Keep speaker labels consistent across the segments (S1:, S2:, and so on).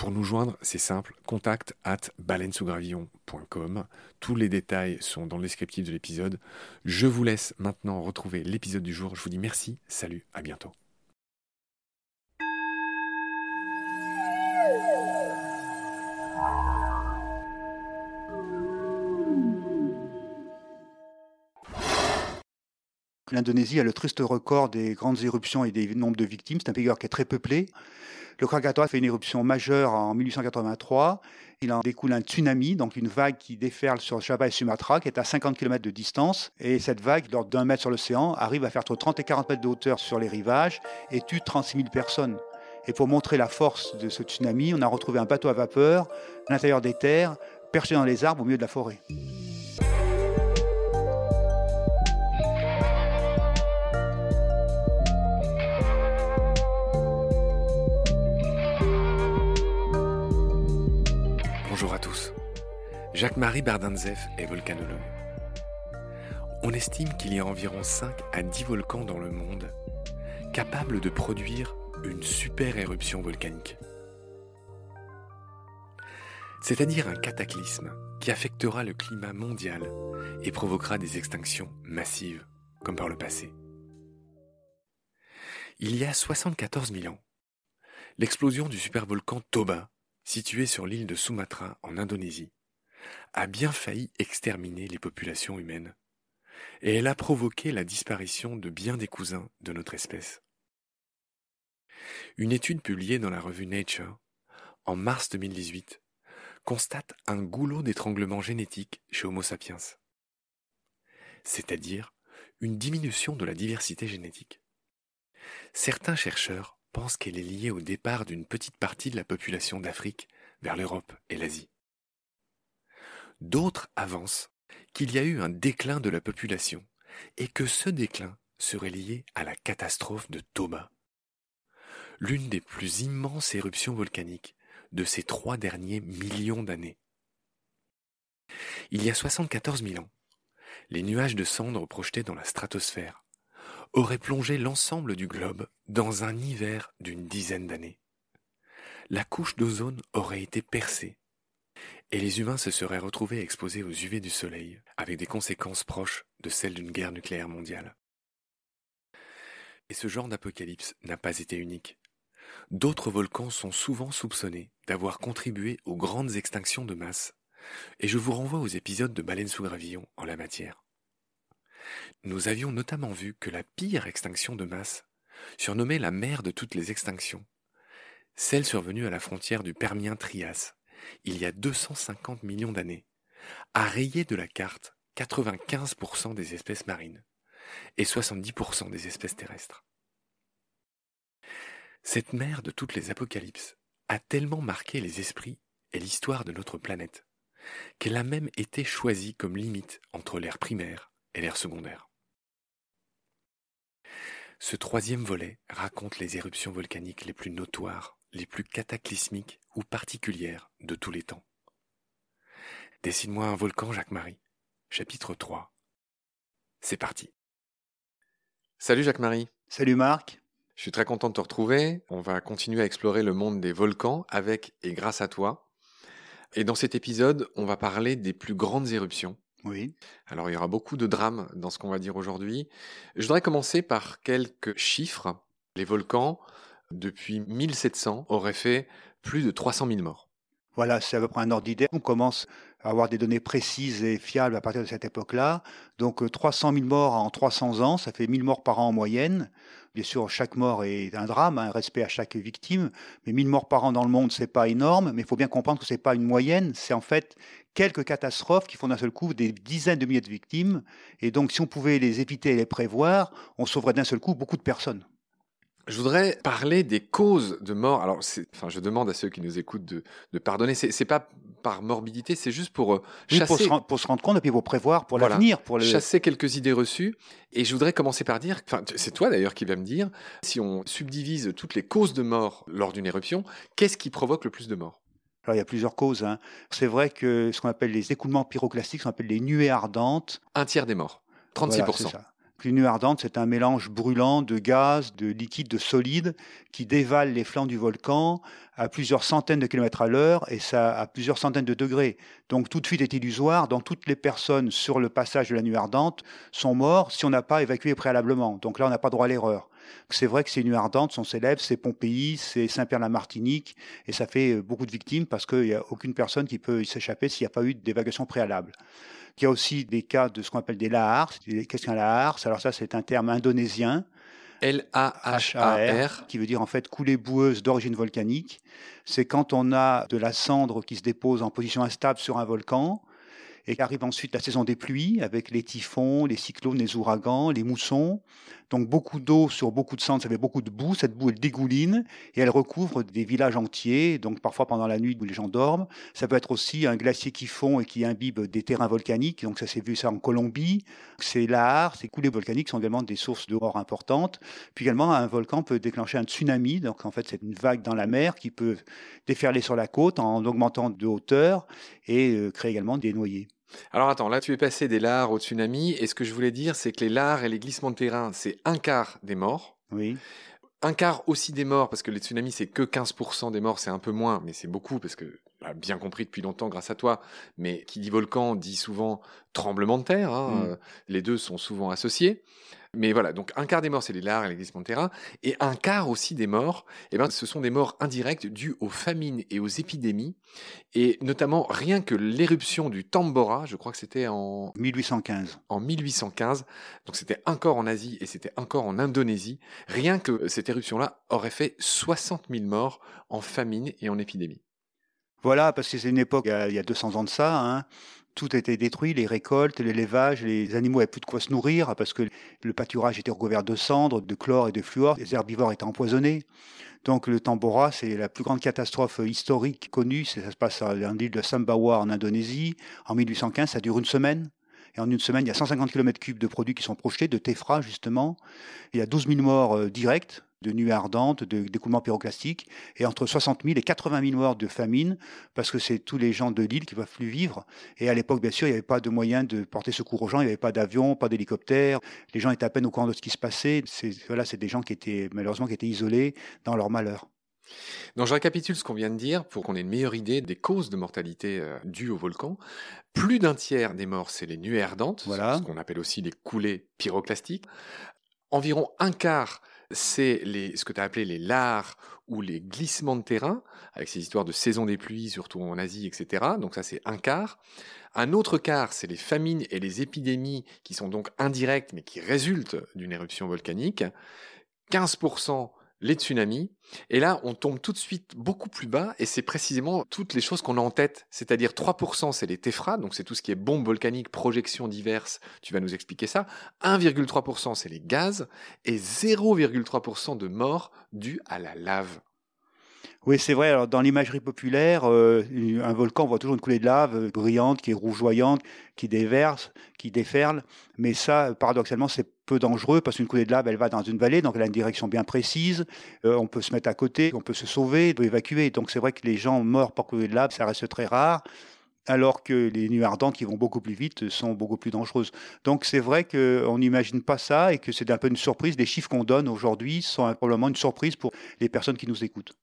S1: Pour nous joindre, c'est simple, contact at baleinesougravillon.com. Tous les détails sont dans le descriptif de l'épisode. Je vous laisse maintenant retrouver l'épisode du jour. Je vous dis merci, salut, à bientôt.
S2: L'Indonésie a le triste record des grandes éruptions et des nombres de victimes. C'est un pays qui est très peuplé. Le Krakatoa fait une éruption majeure en 1883. Il en découle un tsunami, donc une vague qui déferle sur Java et Sumatra, qui est à 50 km de distance. Et cette vague, lors d'un mètre sur l'océan, arrive à faire entre 30 et 40 mètres de hauteur sur les rivages et tue 36 000 personnes. Et pour montrer la force de ce tsunami, on a retrouvé un bateau à vapeur à l'intérieur des terres, perché dans les arbres au milieu de la forêt.
S1: Jacques-Marie Bardanzev est volcanologue. On estime qu'il y a environ 5 à 10 volcans dans le monde capables de produire une super éruption volcanique. C'est-à-dire un cataclysme qui affectera le climat mondial et provoquera des extinctions massives, comme par le passé. Il y a 74 000 ans, l'explosion du supervolcan Toba située sur l'île de Sumatra en Indonésie, a bien failli exterminer les populations humaines, et elle a provoqué la disparition de bien des cousins de notre espèce. Une étude publiée dans la revue Nature, en mars 2018, constate un goulot d'étranglement génétique chez Homo sapiens, c'est-à-dire une diminution de la diversité génétique. Certains chercheurs pense qu'elle est liée au départ d'une petite partie de la population d'Afrique vers l'Europe et l'Asie. D'autres avancent qu'il y a eu un déclin de la population et que ce déclin serait lié à la catastrophe de Toba, l'une des plus immenses éruptions volcaniques de ces trois derniers millions d'années. Il y a 74 000 ans, les nuages de cendres projetés dans la stratosphère aurait plongé l'ensemble du globe dans un hiver d'une dizaine d'années. La couche d'ozone aurait été percée et les humains se seraient retrouvés exposés aux UV du Soleil, avec des conséquences proches de celles d'une guerre nucléaire mondiale. Et ce genre d'apocalypse n'a pas été unique. D'autres volcans sont souvent soupçonnés d'avoir contribué aux grandes extinctions de masse, et je vous renvoie aux épisodes de Baleine sous gravillon en la matière. Nous avions notamment vu que la pire extinction de masse, surnommée la mère de toutes les extinctions, celle survenue à la frontière du Permien-Trias, il y a 250 millions d'années, a rayé de la carte 95% des espèces marines et 70% des espèces terrestres. Cette mer de toutes les apocalypses a tellement marqué les esprits et l'histoire de notre planète qu'elle a même été choisie comme limite entre l'ère primaire et l'ère secondaire. Ce troisième volet raconte les éruptions volcaniques les plus notoires, les plus cataclysmiques ou particulières de tous les temps. Dessine-moi un volcan, Jacques-Marie. Chapitre 3. C'est parti. Salut Jacques-Marie.
S2: Salut Marc.
S1: Je suis très content de te retrouver. On va continuer à explorer le monde des volcans avec et grâce à toi. Et dans cet épisode, on va parler des plus grandes éruptions.
S2: Oui.
S1: Alors il y aura beaucoup de drames dans ce qu'on va dire aujourd'hui. Je voudrais commencer par quelques chiffres. Les volcans, depuis 1700, auraient fait plus de 300 000 morts.
S2: Voilà, c'est à peu près un ordre d'idée. On commence à avoir des données précises et fiables à partir de cette époque-là. Donc 300 000 morts en 300 ans, ça fait 1000 morts par an en moyenne. Bien sûr, chaque mort est un drame, un respect à chaque victime, mais 1000 morts par an dans le monde, c'est pas énorme, mais il faut bien comprendre que c'est pas une moyenne, c'est en fait quelques catastrophes qui font d'un seul coup des dizaines de milliers de victimes. Et donc, si on pouvait les éviter et les prévoir, on sauverait d'un seul coup beaucoup de personnes.
S1: Je voudrais parler des causes de mort. Alors, enfin, je demande à ceux qui nous écoutent de, de pardonner. C'est, c'est pas par morbidité, c'est juste pour euh, chasser.
S2: pour, se rendre, pour, se rendre, compte et puis pour prévoir pour l'avenir. Pour
S1: le... Chasser quelques idées reçues. Et je voudrais commencer par dire, enfin, c'est toi d'ailleurs qui vas me dire, si on subdivise toutes les causes de mort lors d'une éruption, qu'est-ce qui provoque le plus de morts?
S2: Alors, il y a plusieurs causes. Hein. C'est vrai que ce qu'on appelle les écoulements pyroclastiques, ce qu'on appelle les nuées ardentes.
S1: Un tiers des morts. 36%.
S2: Une nuée ardente, c'est un mélange brûlant de gaz, de liquide, de solide qui dévale les flancs du volcan à plusieurs centaines de kilomètres à l'heure et ça à plusieurs centaines de degrés. Donc tout de suite est illusoire. Donc toutes les personnes sur le passage de la nuée ardente sont mortes si on n'a pas évacué préalablement. Donc là, on n'a pas droit à l'erreur. C'est vrai que ces nuées ardentes sont célèbres, c'est Pompéi, c'est Saint-Pierre-la-Martinique, et ça fait beaucoup de victimes parce qu'il n'y a aucune personne qui peut s'échapper s'il n'y a pas eu d'évacuation préalable. Il y a aussi des cas de ce qu'on appelle des lahars. Qu'est-ce qu'un lahar Alors ça, c'est un terme indonésien.
S1: L-A-H-A-R.
S2: Qui veut dire en fait coulée boueuse d'origine volcanique. C'est quand on a de la cendre qui se dépose en position instable sur un volcan et qu'arrive ensuite la saison des pluies avec les typhons, les cyclones, les ouragans, les moussons. Donc beaucoup d'eau sur beaucoup de cendres, ça fait beaucoup de boue. Cette boue, elle dégouline et elle recouvre des villages entiers, donc parfois pendant la nuit où les gens dorment. Ça peut être aussi un glacier qui fond et qui imbibe des terrains volcaniques. Donc ça s'est vu ça en Colombie. C'est l'art, ces coulées volcaniques sont également des sources mort importantes. Puis également, un volcan peut déclencher un tsunami. Donc en fait, c'est une vague dans la mer qui peut déferler sur la côte en augmentant de hauteur et euh, créer également des noyés.
S1: Alors attends, là tu es passé des lares au tsunami, et ce que je voulais dire, c'est que les lares et les glissements de terrain, c'est un quart des morts.
S2: Oui.
S1: Un quart aussi des morts, parce que les tsunamis, c'est que 15% des morts, c'est un peu moins, mais c'est beaucoup, parce que, bien compris depuis longtemps grâce à toi, mais qui dit volcan dit souvent tremblement de terre, hein, mm. euh, les deux sont souvent associés. Mais voilà, donc un quart des morts, c'est les larves et de terrain, et un quart aussi des morts, eh ben, ce sont des morts indirectes dues aux famines et aux épidémies, et notamment rien que l'éruption du Tambora, je crois que c'était en
S2: 1815.
S1: En 1815, donc c'était encore en Asie et c'était encore en Indonésie. Rien que cette éruption-là aurait fait 60 000 morts en famine et en épidémie.
S2: Voilà, parce que c'est une époque, il y a 200 ans de ça, hein, tout était détruit, les récoltes, l'élevage, les animaux n'avaient plus de quoi se nourrir parce que le pâturage était recouvert de cendres, de chlore et de fluor, les herbivores étaient empoisonnés. Donc le Tambora, c'est la plus grande catastrophe historique connue, ça se passe dans l'île de Sambawa en Indonésie. En 1815, ça dure une semaine. Et en une semaine, il y a 150 km3 de produits qui sont projetés, de Tefra justement. Il y a 12 000 morts euh, directs de nuées ardentes, d'écoulements pyroclastiques, et entre 60 000 et 80 000 morts de famine, parce que c'est tous les gens de l'île qui ne peuvent plus vivre. Et à l'époque, bien sûr, il n'y avait pas de moyens de porter secours aux gens, il n'y avait pas d'avion, pas d'hélicoptère, les gens étaient à peine au courant de ce qui se passait. C'est voilà, des gens qui étaient malheureusement qui étaient isolés dans leur malheur.
S1: Donc je récapitule ce qu'on vient de dire pour qu'on ait une meilleure idée des causes de mortalité euh, dues au volcan. Plus d'un tiers des morts, c'est les nuées ardentes, ce qu'on appelle aussi les coulées pyroclastiques. Environ un quart, c'est ce que tu as appelé les lares ou les glissements de terrain, avec ces histoires de saison des pluies, surtout en Asie, etc. Donc ça, c'est un quart. Un autre quart, c'est les famines et les épidémies qui sont donc indirectes, mais qui résultent d'une éruption volcanique. 15%, les tsunamis. Et là, on tombe tout de suite beaucoup plus bas, et c'est précisément toutes les choses qu'on a en tête. C'est-à-dire 3%, c'est les téphras, donc c'est tout ce qui est bombes volcaniques, projections diverses, tu vas nous expliquer ça. 1,3%, c'est les gaz, et 0,3% de morts dues à la lave.
S2: Oui, c'est vrai. Alors, dans l'imagerie populaire, euh, un volcan, on voit toujours une coulée de lave euh, brillante, qui est rougeoyante, qui déverse, qui déferle. Mais ça, paradoxalement, c'est peu dangereux parce qu'une coulée de lave, elle va dans une vallée, donc elle a une direction bien précise. Euh, on peut se mettre à côté, on peut se sauver, on peut évacuer. Donc, c'est vrai que les gens morts par coulée de lave, ça reste très rare alors que les nuits ardentes qui vont beaucoup plus vite sont beaucoup plus dangereuses. Donc c'est vrai qu'on n'imagine pas ça et que c'est un peu une surprise. Les chiffres qu'on donne aujourd'hui sont probablement une surprise pour les personnes qui nous écoutent.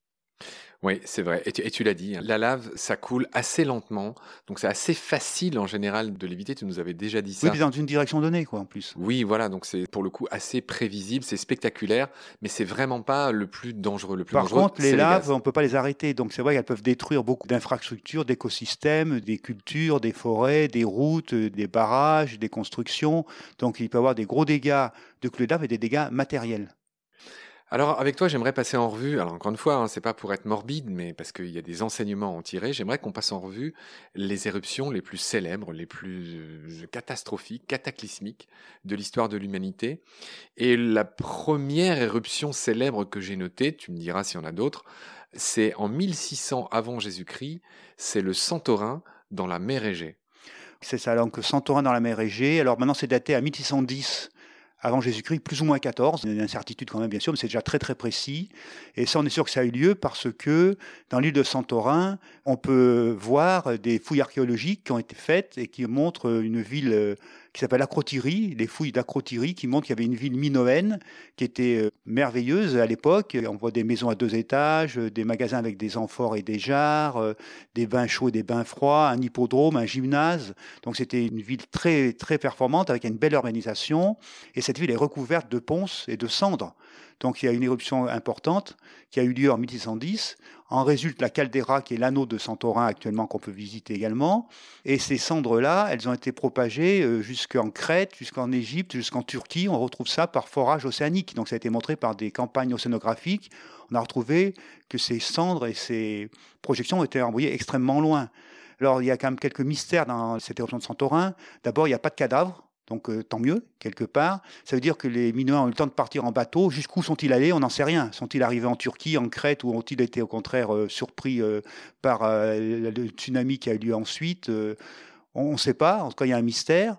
S1: Oui, c'est vrai. Et tu, l'as dit, hein, la lave, ça coule assez lentement. Donc, c'est assez facile en général de l'éviter. Tu nous avais déjà dit ça.
S2: Oui, puis dans une direction donnée, quoi, en plus.
S1: Oui, voilà. Donc, c'est pour le coup assez prévisible, c'est spectaculaire, mais c'est vraiment pas le plus dangereux. Le plus
S2: Par
S1: dangereux,
S2: contre, les laves, on peut pas les arrêter. Donc, c'est vrai qu'elles peuvent détruire beaucoup d'infrastructures, d'écosystèmes, des cultures, des forêts, des routes, des barrages, des constructions. Donc, il peut y avoir des gros dégâts de clés de et des dégâts matériels.
S1: Alors avec toi, j'aimerais passer en revue. Alors encore une fois, hein, c'est pas pour être morbide, mais parce qu'il y a des enseignements à en tirer. J'aimerais qu'on passe en revue les éruptions les plus célèbres, les plus euh, catastrophiques, cataclysmiques de l'histoire de l'humanité. Et la première éruption célèbre que j'ai notée, tu me diras s'il y en a d'autres, c'est en 1600 avant Jésus-Christ. C'est le Santorin dans la mer Égée.
S2: C'est ça, donc Santorin dans la mer Égée. Alors maintenant, c'est daté à 1610 avant Jésus-Christ, plus ou moins 14. Il y a une incertitude quand même, bien sûr, mais c'est déjà très très précis. Et ça, on est sûr que ça a eu lieu parce que dans l'île de Santorin, on peut voir des fouilles archéologiques qui ont été faites et qui montrent une ville euh, qui s'appelle Acrotyrie, les fouilles d'Acrotyrie qui montrent qu'il y avait une ville minoenne qui était euh, merveilleuse à l'époque. On voit des maisons à deux étages, euh, des magasins avec des amphores et des jarres, des bains chauds et des bains froids, un hippodrome, un gymnase. Donc c'était une ville très très performante avec une belle urbanisation. Et cette ville est recouverte de ponces et de cendres. Donc il y a une éruption importante qui a eu lieu en 1610. En résulte la caldeira, qui est l'anneau de Santorin actuellement qu'on peut visiter également. Et ces cendres-là, elles ont été propagées euh, jusqu'en Crète, jusqu'en Égypte, jusqu'en Turquie. On retrouve ça par forage océanique. Donc ça a été montré par des campagnes océanographiques. On a retrouvé que ces cendres et ces projections ont été envoyées extrêmement loin. Alors il y a quand même quelques mystères dans cette éruption de Santorin. D'abord, il n'y a pas de cadavres donc euh, tant mieux, quelque part. Ça veut dire que les Minoens ont eu le temps de partir en bateau. Jusqu'où sont-ils allés? On n'en sait rien. Sont-ils arrivés en Turquie, en Crète, ou ont-ils été au contraire euh, surpris euh, par le tsunami qui a eu lieu ensuite? On ne sait pas. En tout cas, il y a un mystère.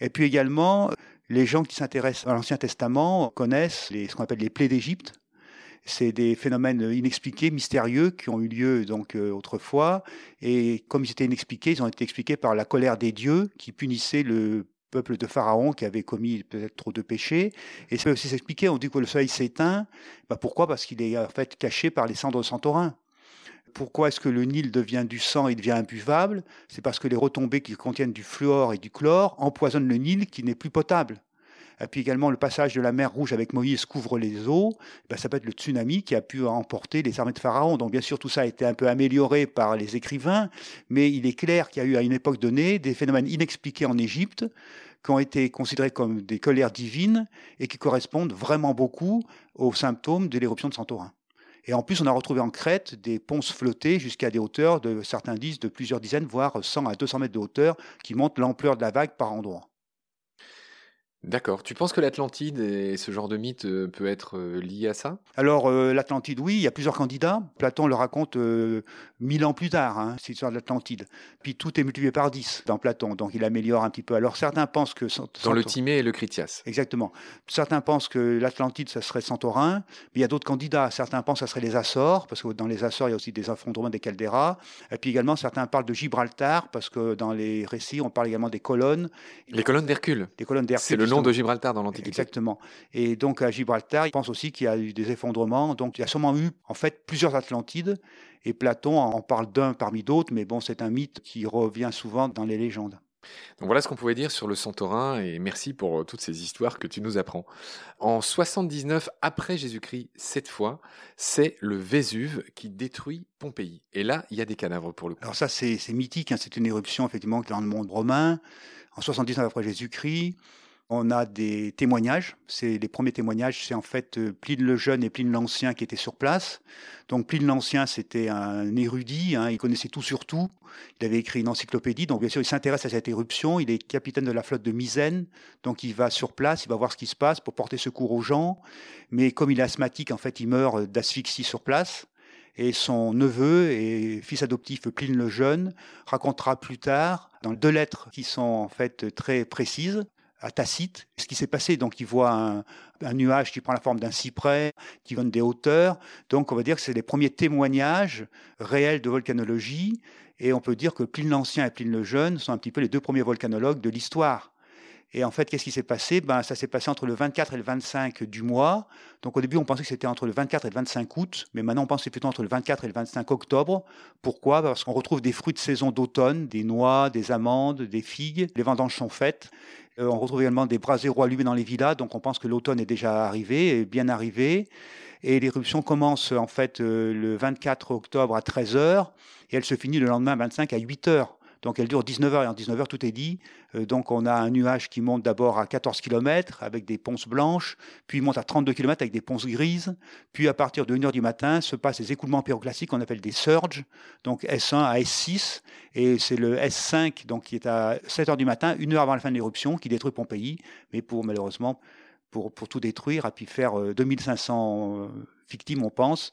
S2: Et puis également, les gens qui s'intéressent à l'Ancien Testament connaissent ce qu'on appelle les plaies d'Égypte. C'est des phénomènes inexpliqués, mystérieux, qui ont eu lieu donc autrefois. Et comme ils étaient inexpliqués, ils ont été expliqués par la colère des dieux qui punissaient le peuple de Pharaon qui avait commis peut-être trop de péchés. Et ça peut aussi s'expliquer, on dit que le soleil s'éteint. Bah pourquoi? Parce qu'il est en fait caché par les cendres de Santorin. Pourquoi est-ce que le Nil devient du sang et devient imbuvable? C'est parce que les retombées qui contiennent du fluor et du chlore empoisonnent le Nil qui n'est plus potable. Et puis également le passage de la mer Rouge avec Moïse couvre les eaux, ben ça peut être le tsunami qui a pu emporter les armées de Pharaon. Donc bien sûr tout ça a été un peu amélioré par les écrivains, mais il est clair qu'il y a eu à une époque donnée des phénomènes inexpliqués en Égypte qui ont été considérés comme des colères divines et qui correspondent vraiment beaucoup aux symptômes de l'éruption de Santorin. Et en plus, on a retrouvé en Crète des ponces flottées jusqu'à des hauteurs de certains disent de plusieurs dizaines, voire 100 à 200 mètres de hauteur, qui montrent l'ampleur de la vague par endroits.
S1: D'accord. Tu penses que l'Atlantide et ce genre de mythe euh, peut être euh, lié à ça?
S2: Alors, euh, l'Atlantide, oui, il y a plusieurs candidats. Platon le raconte mille ans plus tard, hein, cette histoire de l'Atlantide. Puis tout est multiplié par dix dans Platon, donc il améliore un petit peu. Alors, certains pensent que...
S1: Dans le Timée et le Critias.
S2: Exactement. Certains pensent que l'Atlantide, ça serait Santorin, mais il y a d'autres candidats. Certains pensent que ça serait les Açores, parce que dans les Açores, il y a aussi des effondrements des calderas. Et puis également, certains parlent de Gibraltar, parce que dans les récits, on parle également des colonnes.
S1: Les colonnes d'Hercule.
S2: Les colonnes d'Hercule
S1: de Gibraltar dans l'Antiquité.
S2: Exactement. Et donc à Gibraltar, il pense aussi qu'il y a eu des effondrements. Donc il y a sûrement eu en fait plusieurs Atlantides. Et Platon en parle d'un parmi d'autres, mais bon, c'est un mythe qui revient souvent dans les légendes.
S1: Donc voilà ce qu'on pouvait dire sur le Santorin et merci pour euh, toutes ces histoires que tu nous apprends. En 79 après Jésus-Christ, cette fois, c'est le Vésuve qui détruit Pompéi. Et là, il y a des cadavres pour le coup.
S2: Alors ça, c'est mythique, hein. c'est une éruption effectivement dans le monde romain. En 79 après Jésus-Christ, On a des témoignages. C'est les premiers témoignages, c'est en fait euh, Pline le Jeune et Pline l'Ancien qui étaient sur place. Donc Pline l'Ancien, c'était un érudit, hein, il connaissait tout sur tout. Il avait écrit une encyclopédie, donc bien sûr il s'intéresse à cette éruption. Il est capitaine de la flotte de Misène, donc il va sur place, il va voir ce qui se passe pour porter secours aux gens. Mais comme il est asthmatique, en fait, il meurt d'asphyxie sur place et son neveu et fils adoptif Pline le Jeune racontera plus tard dans deux lettres qui sont en fait très précises à Tacite ce qui s'est passé. Donc il voit un, nuage qui prend la forme d'un cyprès, qui donne des hauteurs. Donc on va dire que c'est les premiers témoignages réels de volcanologie. Et on peut dire que Pline l'Ancien et Pline le Jeune sont un petit peu les deux premiers volcanologues de l'histoire. Et en fait, qu'est-ce qui s'est passé? Ben, Ça s'est passé entre le 24 et le 25 du mois. Donc au début, on pensait que c'était entre le 24 et le 25 août, mais maintenant on pense que c'est plutôt entre le 24 et le 25 octobre. Pourquoi? Parce qu'on retrouve des fruits de saison d'automne, des noix, des amandes, des figues. Les vendanges sont faites. Euh, on retrouve également des braseros allumés dans les villas, donc on pense que l'automne est déjà arrivé, bien arrivé. Et l'éruption commence en fait euh, le 24 octobre à 13h et elle se finit le lendemain 25 à 8h. Donc elle dure 19 heures et en 19 heures tout est dit. Euh, donc on a un nuage qui monte d'abord à 14 km avec des ponces blanches, puis il monte à 32 km avec des ponces grises, puis à partir de 1 heure du matin se passent des écoulements pyroclastiques qu'on appelle des surges, donc S1 à S6, et c'est le S5 donc qui est à 7 heures du matin, une heure avant la fin de l'éruption, qui détruit Pompéi, mais pour malheureusement pour, pour tout détruire, a pu faire 2500 euh, victimes, on pense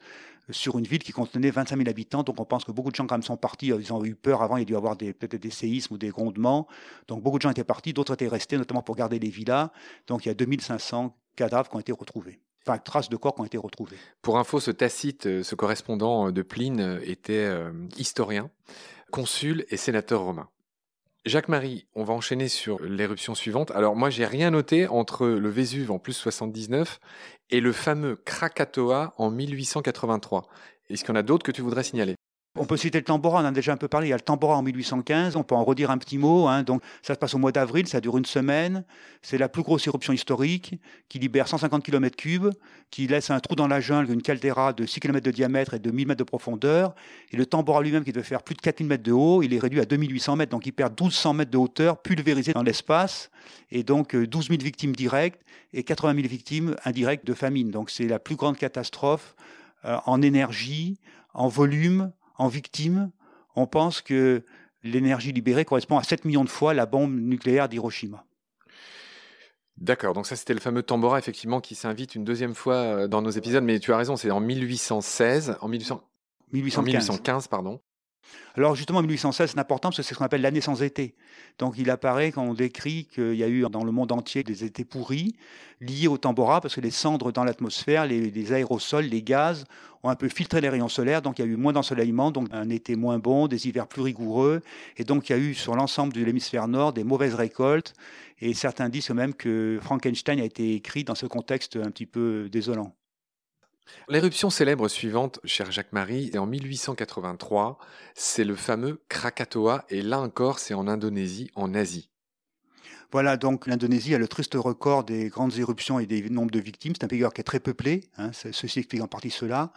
S2: sur une ville qui contenait 25 000 habitants. Donc on pense que beaucoup de gens quand même sont partis. Ils ont eu peur avant, il y a dû avoir peut-être des séismes ou des grondements. Donc beaucoup de gens étaient partis, d'autres étaient restés, notamment pour garder les villas. Donc il y a 2500 cadavres qui ont été retrouvés. Enfin, traces de corps qui ont été retrouvées.
S1: Pour info, ce Tacite, euh, ce correspondant de Pline, euh, était euh, historien, consul et sénateur romain. Jacques-Marie, on va enchaîner sur l'éruption suivante. Alors moi, j'ai rien noté entre le Vésuve en plus 79 et le fameux Krakatoa en 1883. Est-ce qu'il y en a d'autres que tu voudrais signaler?
S2: On peut citer le Tambora, on en a déjà un peu parlé. Il y a le Tambora en 1815, on peut en redire un petit mot. Hein. Donc, ça se passe au mois d'avril, ça dure une semaine. C'est la plus grosse éruption historique qui libère 150 km3, qui laisse un trou dans la jungle, une caldeira de 6 km de diamètre et de 1000 mètres de profondeur. Et le Tambora lui-même, qui devait faire plus de 4000 mètres de haut, il est réduit à 2800 mètres. Donc, il perd 1200 mètres de hauteur pulvérisé dans l'espace. Et donc, 12 euh, 000 victimes directes et 80 000 victimes indirectes de famine. Donc, c'est la plus grande catastrophe euh, en énergie, en volume, en victimes, on pense que l'énergie libérée correspond à 7 millions de fois la bombe nucléaire d'Hiroshima.
S1: D'accord, donc ça c'était le fameux Tambora effectivement qui s'invite une deuxième fois euh, dans nos épisodes, mais tu as raison, c'est en 1816, en 1815, pardon.
S2: Alors justement, 1816, c'est important parce que c'est ce qu'on appelle l'année sans été. Donc il apparaît quand on décrit qu'il y a eu dans le monde entier des étés pourris liés au Tambora parce que les cendres dans l'atmosphère, les, aérosols, les gaz ont un peu filtré les rayons solaires, donc il y a eu moins d'ensoleillement, donc un été moins bon, des hivers plus rigoureux, et donc il y a eu sur l'ensemble de l'hémisphère nord des mauvaises récoltes, et certains disent même que Frankenstein a été écrit dans ce contexte un petit peu désolant.
S1: L'éruption célèbre suivante, cher Jacques-Marie, est en 1883. C'est le fameux Krakatoa, et là encore, c'est en Indonésie, en Asie.
S2: Voilà, donc l'Indonésie a le triste record des grandes éruptions et des nombres de victimes. C'est un pays qui est très peuplé, hein, ceci explique en partie cela.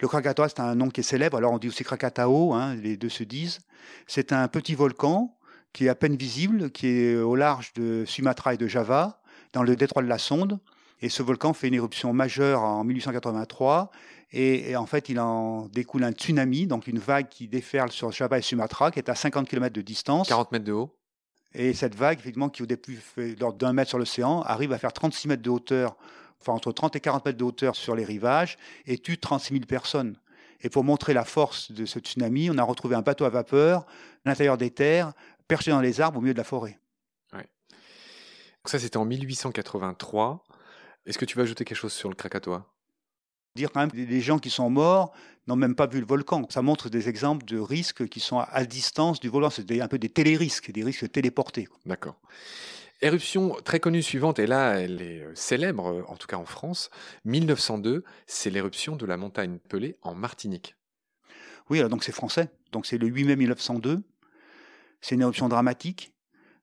S2: Le Krakatoa, c'est un nom qui est célèbre, alors on dit aussi Krakatao, hein, les deux se disent. C'est un petit volcan qui est à peine visible, qui est au large de Sumatra et de Java, dans le détroit de la Sonde. Et ce volcan fait une éruption majeure en 1883. Et, en fait, il en découle un tsunami, donc une vague qui déferle sur Java et Sumatra, qui est à 50 km de distance.
S1: 40 mètres de haut.
S2: Et cette vague, effectivement, qui au début fait l'ordre d'un mètre sur l'océan, arrive à faire 36 mètres de hauteur, enfin entre 30 et 40 mètres de hauteur sur les rivages, et tue 36 000 personnes. Et pour montrer la force de ce tsunami, on a retrouvé un bateau à vapeur à l'intérieur des terres, perché dans les arbres au milieu de la forêt.
S1: Ouais. Donc ça, c'était en 1883. Est-ce que tu vas ajouter quelque chose sur le Krakatoa?
S2: Dire quand même les gens qui sont morts n'ont même pas vu le volcan. Ça montre des exemples de risques qui sont à distance du volcan. C'est un peu des télérisques, des risques téléportés.
S1: D'accord. Éruption très connue suivante, et là elle est euh, célèbre, euh, en tout cas en France, 1902, c'est l'éruption de la montagne Pelée en Martinique.
S2: Oui, alors donc c'est français, donc c'est le 8 mai 1902, c'est une éruption dramatique,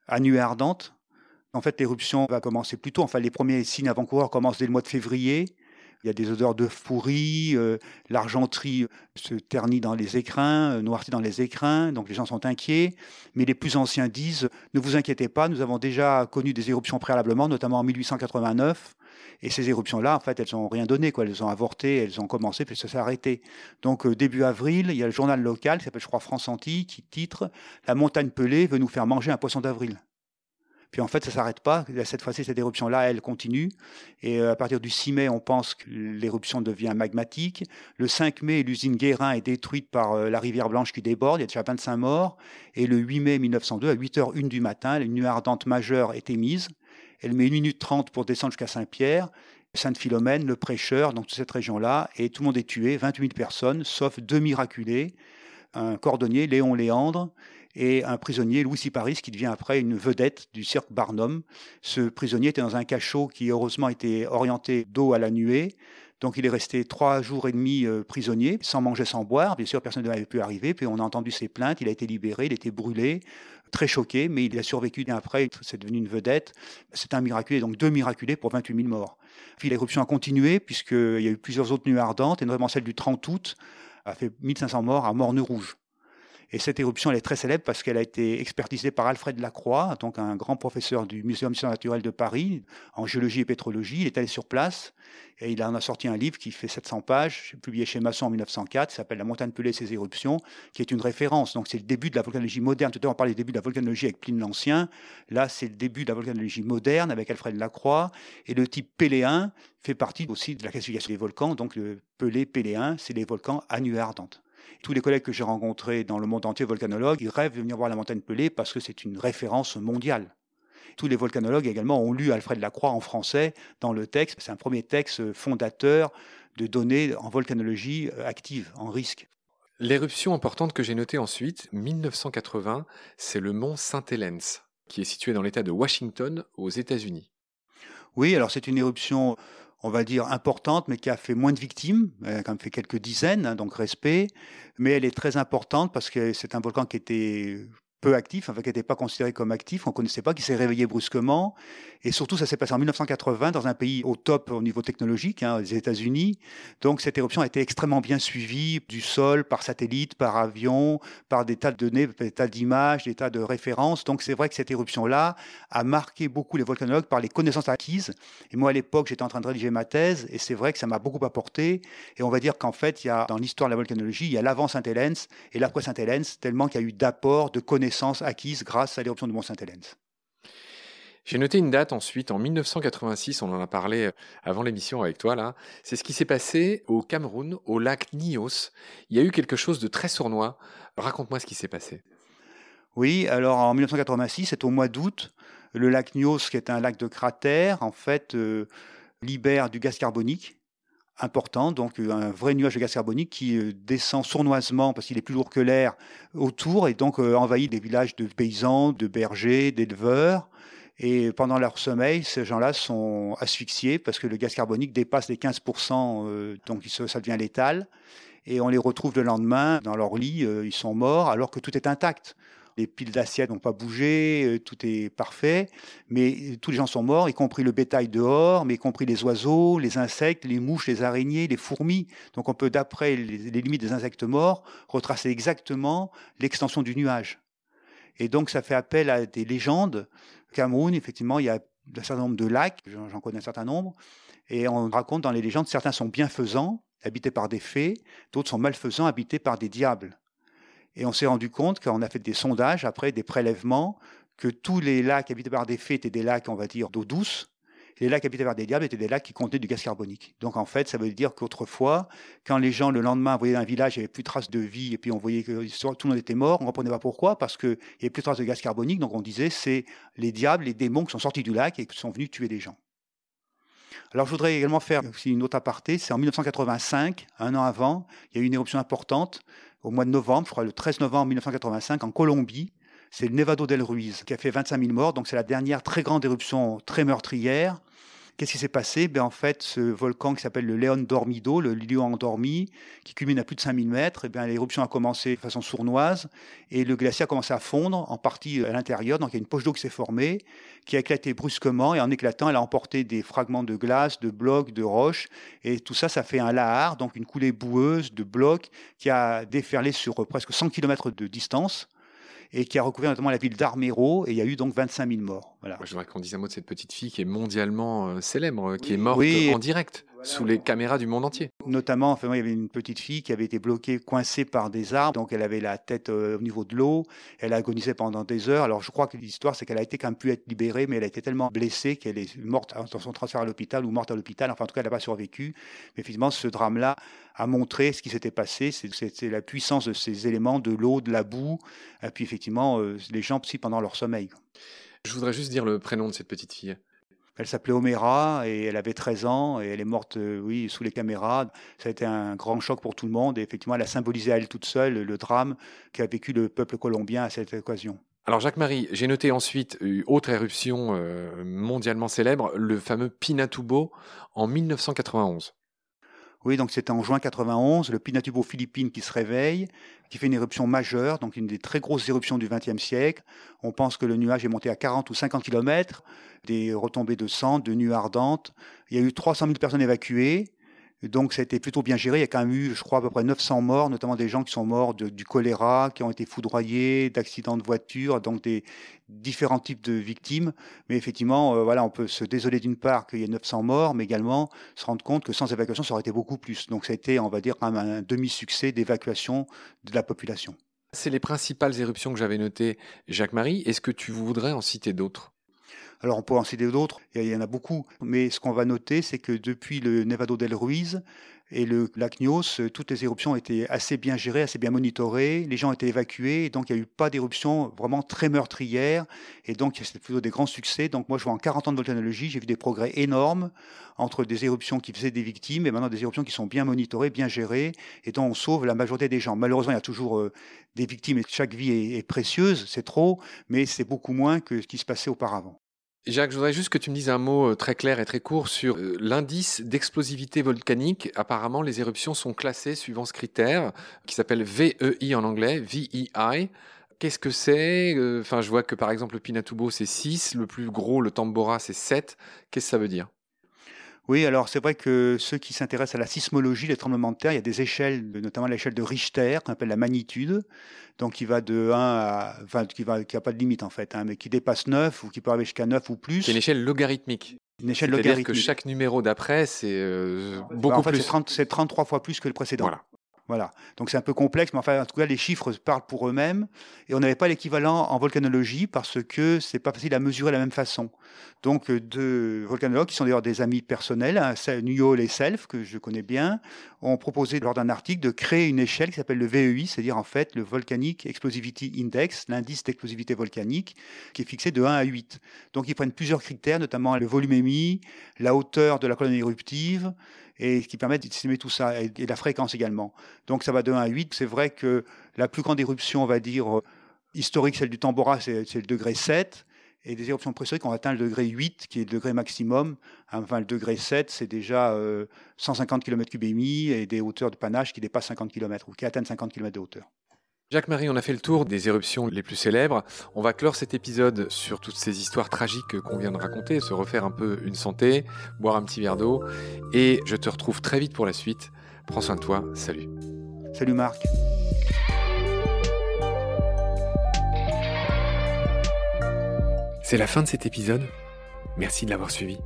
S2: à nuée ardente, en fait, l'éruption va commencer plus tôt. Enfin, les premiers signes avant-coureurs commencent dès le mois de février. Il y a des odeurs d'œufs pourris, euh, l'argenterie se ternit dans les écrins, euh, noircit dans les écrins, donc les gens sont inquiets. Mais les plus anciens disent ne vous inquiétez pas, nous avons déjà connu des éruptions préalablement, notamment en 1889. Et ces éruptions-là, en fait, elles n'ont rien donné, quoi. Elles ont avorté, elles ont commencé, puis ça s'est arrêté. Donc, euh, début avril, il y a le journal local qui s'appelle, je crois, France qui titre La montagne pelée veut nous faire manger un poisson d'avril. Puis en fait, ça s'arrête pas. Cette fois-ci, cette éruption-là, elle continue. Et euh, à partir du 6 mai, on pense que l'éruption devient magmatique. Le 5 mai, l'usine Guérin est détruite par euh, la rivière Blanche qui déborde. Il y a déjà 25 morts. Et le 8 mai 1902, à 8h01 du matin, une nuit ardente majeure est émise. Elle met 1 minute 30 pour descendre jusqu'à Saint-Pierre. Sainte-Philomène, le prêcheur, donc toute cette région-là, et tout le monde est tué, 28 personnes, sauf deux miraculés, un cordonnier, Léon Léandre, et un prisonnier, Louis Siparis, qui devient après une vedette du cirque Barnum. Ce prisonnier était dans un cachot qui, heureusement, était orienté dos à la nuée. Donc il est resté trois jours et demi euh, prisonnier, sans manger, sans boire. Bien sûr, personne n'avait pu arriver. Puis on a entendu ses plaintes. Il a été libéré, il a été brûlé, très choqué, mais il a survécu bien après. C'est devenu une vedette. C'est un miraculé, donc deux miraculés pour 28 000 morts. Puis l'éruption a continué, puisqu'il y a eu plusieurs autres nuits ardentes, et notamment celle du 30 août a fait 1500 morts à Morne-Rouge. Et cette éruption, elle est très célèbre parce qu'elle a été expertisée par Alfred Lacroix, donc un grand professeur du Muséum d'histoire naturelle de Paris, en géologie et pétrologie. Il est allé sur place et il en a sorti un livre qui fait 700 pages, publié chez Masson en 1904, qui s'appelle La montagne pelée et ses éruptions, qui est une référence. Donc c'est le début de la volcanologie moderne. Tout à l'heure, on parlait du début de la volcanologie avec Pline l'Ancien. Là, c'est le début de la volcanologie moderne avec Alfred Lacroix. Et le type péléen fait partie aussi de la classification des volcans. Donc le pelé, péléen, c'est les volcans à ardente. Tous les collègues que j'ai rencontrés dans le monde entier, volcanologues, ils rêvent de venir voir la montagne Pelée parce que c'est une référence mondiale. Tous les volcanologues également ont lu Alfred Lacroix en français dans le texte. C'est un premier texte fondateur de données en volcanologie active, en risque.
S1: L'éruption importante que j'ai notée ensuite, 1980, c'est le mont Saint-Helens, qui est situé dans l'État de Washington, aux États-Unis.
S2: Oui, alors c'est une éruption on va dire, importante, mais qui a fait moins de victimes. Elle a quand même fait quelques dizaines, hein, donc respect. Mais elle est très importante parce que c'est un volcan qui était peu actif, enfin qui n'était pas considéré comme actif, on ne connaissait pas, qui s'est réveillé brusquement. Et surtout, ça s'est passé en 1980 dans un pays au top au niveau technologique, hein, les États-Unis. Donc cette éruption a été extrêmement bien suivie du sol, par satellite, par avion, par des tas de données, des tas d'images, des tas de références. Donc c'est vrai que cette éruption-là a marqué beaucoup les volcanologues par les connaissances acquises. Et moi, à l'époque, j'étais en train de rédiger ma thèse, et c'est vrai que ça m'a beaucoup apporté. Et on va dire qu'en fait, il y a, dans l'histoire de la volcanologie, il y a l'avant Saint-Hélène et l'après Saint-Hélène, tellement qu'il y a eu d'apports, de connaissances acquise grâce à l'éruption du Mont Saint-Hélène.
S1: J'ai noté une date ensuite, en 1986, on en a parlé euh, avant l'émission avec toi là, c'est ce qui s'est passé au Cameroun, au lac Nios. Il y a eu quelque chose de très sournois. Raconte-moi ce qui s'est passé.
S2: Oui, alors en 1986, c'est au mois d'août, le lac Nios, qui est un lac de cratère, en fait, euh, libère du gaz carbonique important, donc euh, un vrai nuage de gaz carbonique qui euh, descend sournoisement parce qu'il est plus lourd que l'air autour et donc euh, envahit des villages de paysans, de bergers, d'éleveurs. Et pendant leur sommeil, ces gens-là sont asphyxiés parce que le gaz carbonique dépasse les 15%, donc ça devient létal. Et on les retrouve le lendemain dans leur lit, ils sont morts alors que tout est intact les piles d'assiettes n'ont pas bougé, euh, tout est parfait, mais tous les gens sont morts, y compris le bétail dehors, mais y compris les oiseaux, les insectes, les mouches, les araignées, les fourmis. Donc on peut, d'après les, limites des insectes morts, retracer exactement l'extension du nuage. Et donc ça fait appel à des légendes. Cameroun, effectivement, il y a un certain nombre de lacs, j'en connais un certain nombre, et on raconte dans les légendes, certains sont bienfaisants, habités par des fées, d'autres sont malfaisants, habités par des diables. Et on s'est rendu compte, quand on a fait des sondages, après des prélèvements, que tous les lacs habités par des fées étaient des lacs, on va dire, d'eau douce. les lacs habités par des diables étaient des lacs qui contenaient du gaz carbonique. Donc en fait, ça veut dire qu'autrefois, quand les gens le lendemain voyaient un village, il n'y avait plus de traces de vie, et puis on voyait que tout le monde était mort, on ne comprenait pas pourquoi, parce qu'il n'y avait plus de traces de gaz carbonique. Donc on disait, c'est les diables, les démons qui sont sortis du lac et qui sont venus tuer des gens. Alors je voudrais également faire aussi une autre aparté. C'est en 1985, un an avant, il y a eu une éruption importante au mois de novembre, je crois le 13 novembre 1985, en Colombie. C'est le Nevado del Ruiz qui a fait 25 000 morts. Donc c'est la dernière très grande éruption très meurtrière. Qu'est-ce qui s'est passé? Ben, En fait, ce volcan qui s'appelle le Léon Dormido, le lion endormi, qui culmine à plus de 5000 mètres, eh l'éruption a commencé de façon sournoise et le glacier a commencé à fondre en partie à l'intérieur. Donc il y a une poche d'eau qui s'est formée, qui a éclaté brusquement et en éclatant, elle a emporté des fragments de glace, de blocs, de roches. Et tout ça, ça fait un lahar, donc une coulée boueuse de blocs qui a déferlé sur presque 100 km de distance et qui a recouvert notamment la ville d'Armero, et il y a eu donc 25 000 morts.
S1: Voilà. je voudrais qu'on dise un mot de cette petite fille qui est mondialement euh, célèbre, qui est morte en direct sous les caméras du monde entier.
S2: Notamment, enfin, il y avait une petite fille qui avait été bloquée, coincée par des arbres, donc elle avait la tête euh, au niveau de l'eau, elle agonisait pendant des heures. Alors je crois que l'histoire, c'est qu'elle a été quand même pu être libérée, mais elle a été tellement blessée qu'elle est morte dans son transfert à l'hôpital ou morte à l'hôpital. Enfin, en tout cas, elle n'a pas survécu. Mais effectivement, ce drame-là a montré ce qui s'était passé. C'est la puissance de ces éléments, de l'eau, de la boue, et puis effectivement, euh, les gens aussi pendant leur sommeil.
S1: Je voudrais juste dire le prénom de cette petite fille.
S2: Elle s'appelait Oméra et elle avait 13 ans et elle est morte, euh, oui, sous les caméras. Ça a été un grand choc pour tout le monde et effectivement, elle a symbolisé à elle toute seule le drame qu'a vécu le peuple colombien à cette occasion.
S1: Alors Jacques-Marie, j'ai noté ensuite une autre éruption euh, mondialement célèbre, le fameux Pinatubo en 1991.
S2: Oui, donc c'était en juin 91, le Pinatubo philippine qui se réveille, qui fait une éruption majeure, donc une des très grosses éruptions du XXe siècle. On pense que le nuage est monté à 40 ou 50 km, des retombées de sang, de nuits ardentes. Il y a eu 300 000 personnes évacuées. Donc ça a été plutôt bien géré. Il y a quand même eu, je crois, à peu près 900 morts, notamment des gens qui sont morts du choléra, qui ont été foudroyés, d'accidents de voiture, donc des différents types de victimes. Mais effectivement, euh, voilà, on peut se désoler d'une part qu'il y ait 900 morts, mais également se rendre compte que sans évacuation, ça aurait été beaucoup plus. Donc ça a été, on va dire, un demi-succès d'évacuation de la population.
S1: C'est les principales éruptions que j'avais notées, Jacques-Marie. Est-ce que tu voudrais en citer d'autres?
S2: Alors on peut en citer d'autres, il y en a beaucoup, mais ce qu'on va noter, c'est que depuis le Nevado del Ruiz et le lac Nyos, toutes les éruptions étaient assez bien gérées, assez bien monitorées, les gens étaient évacués, donc il n'y a eu pas d'éruptions vraiment très meurtrières, et donc c'était plutôt des grands succès. Donc moi je vois en 40 ans de volcanologie, j'ai vu des progrès énormes entre des éruptions qui faisaient des victimes et maintenant des éruptions qui sont bien monitorées, bien gérées, et dont on sauve la majorité des gens. Malheureusement, il y a toujours euh, des victimes, et chaque vie est précieuse, c'est trop, mais c'est beaucoup moins que ce qui se passait auparavant.
S1: Jacques, je voudrais juste que tu me dises un mot euh, très clair et très court sur euh, l'indice d'explosivité volcanique. Apparemment, les éruptions sont classées suivant ce critère qui s'appelle VEI en anglais, VEI. Qu'est-ce que c'est euh, Enfin, je vois que par exemple le Pinatubo c'est 6, le plus gros, le Tambora c'est 7. Qu'est-ce que ça veut dire?
S2: Oui, alors c'est vrai que ceux qui s'intéressent à la sismologie, les tremblements de terre, il y a des échelles, notamment l'échelle de Richter, qu'on appelle la magnitude, donc qui va de 1 à, enfin, qui va, qui a pas de limite en fait, hein, mais qui dépasse 9 ou qui peut arriver jusqu'à 9 ou plus.
S1: C'est une échelle logarithmique.
S2: Une échelle logarithmique.
S1: C'est-à-dire que chaque numéro d'après, c'est euh, beaucoup
S2: bah, en fait,
S1: plus.
S2: C'est 33 fois plus que le précédent.
S1: Voilà.
S2: Voilà. Donc c'est un peu complexe, mais enfin, en tout cas, les chiffres parlent pour eux-mêmes. Et on n'avait pas l'équivalent en volcanologie parce que c'est pas facile à mesurer de la même façon. Donc deux volcanologues, qui sont d'ailleurs des amis personnels, hein, Nuyol et Self, que je connais bien, ont proposé lors d'un article de créer une échelle qui s'appelle le VEI, c'est-à-dire en fait le Volcanic Explosivity Index, l'indice d'explosivité volcanique, qui est fixé de 1 à 8. Donc ils prennent plusieurs critères, notamment le volume émis, la hauteur de la colonne éruptive, et qui permet d'estimer tout ça, et, la fréquence également. Donc ça va de 1 à 8. C'est vrai que la plus grande éruption, on va dire, euh, historique, celle du Tambora, c'est le degré 7. Et des éruptions préhistoriques, on atteint le degré 8, qui est le degré maximum. Enfin, le degré 7, c'est déjà 150 km3 émis et des hauteurs de panache qui dépassent 50 km ou qui atteignent 50 km de hauteur.
S1: Jacques-Marie, on a fait le tour des éruptions les plus célèbres. On va clore cet épisode sur toutes ces histoires tragiques qu'on vient de raconter, se refaire un peu une santé, boire un petit verre d'eau. Et je te retrouve très vite pour la suite. Prends soin de toi. Salut.
S2: Salut Marc.
S1: C'est la fin de cet épisode. Merci de l'avoir suivi.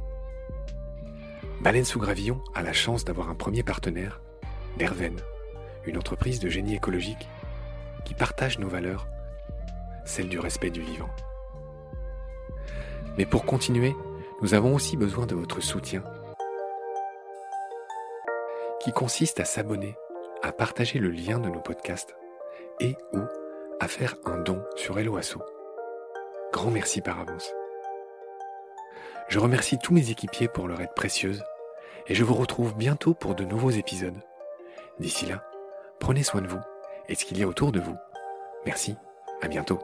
S1: Baleine sous gravillon a la chance d'avoir un premier partenaire, l'Erven, une entreprise de génie écologique qui partagent nos valeurs, celles du respect du vivant. Mais pour continuer, nous avons aussi besoin de votre soutien, qui consiste à s'abonner, à partager le lien de nos podcasts et ou à faire un don sur Helloasso. Grand merci par avance. Je remercie tous mes équipiers pour leur aide précieuse et je vous retrouve bientôt pour de nouveaux épisodes. D'ici là, prenez soin de vous et ce qu'il y a autour de vous. Merci, à bientôt.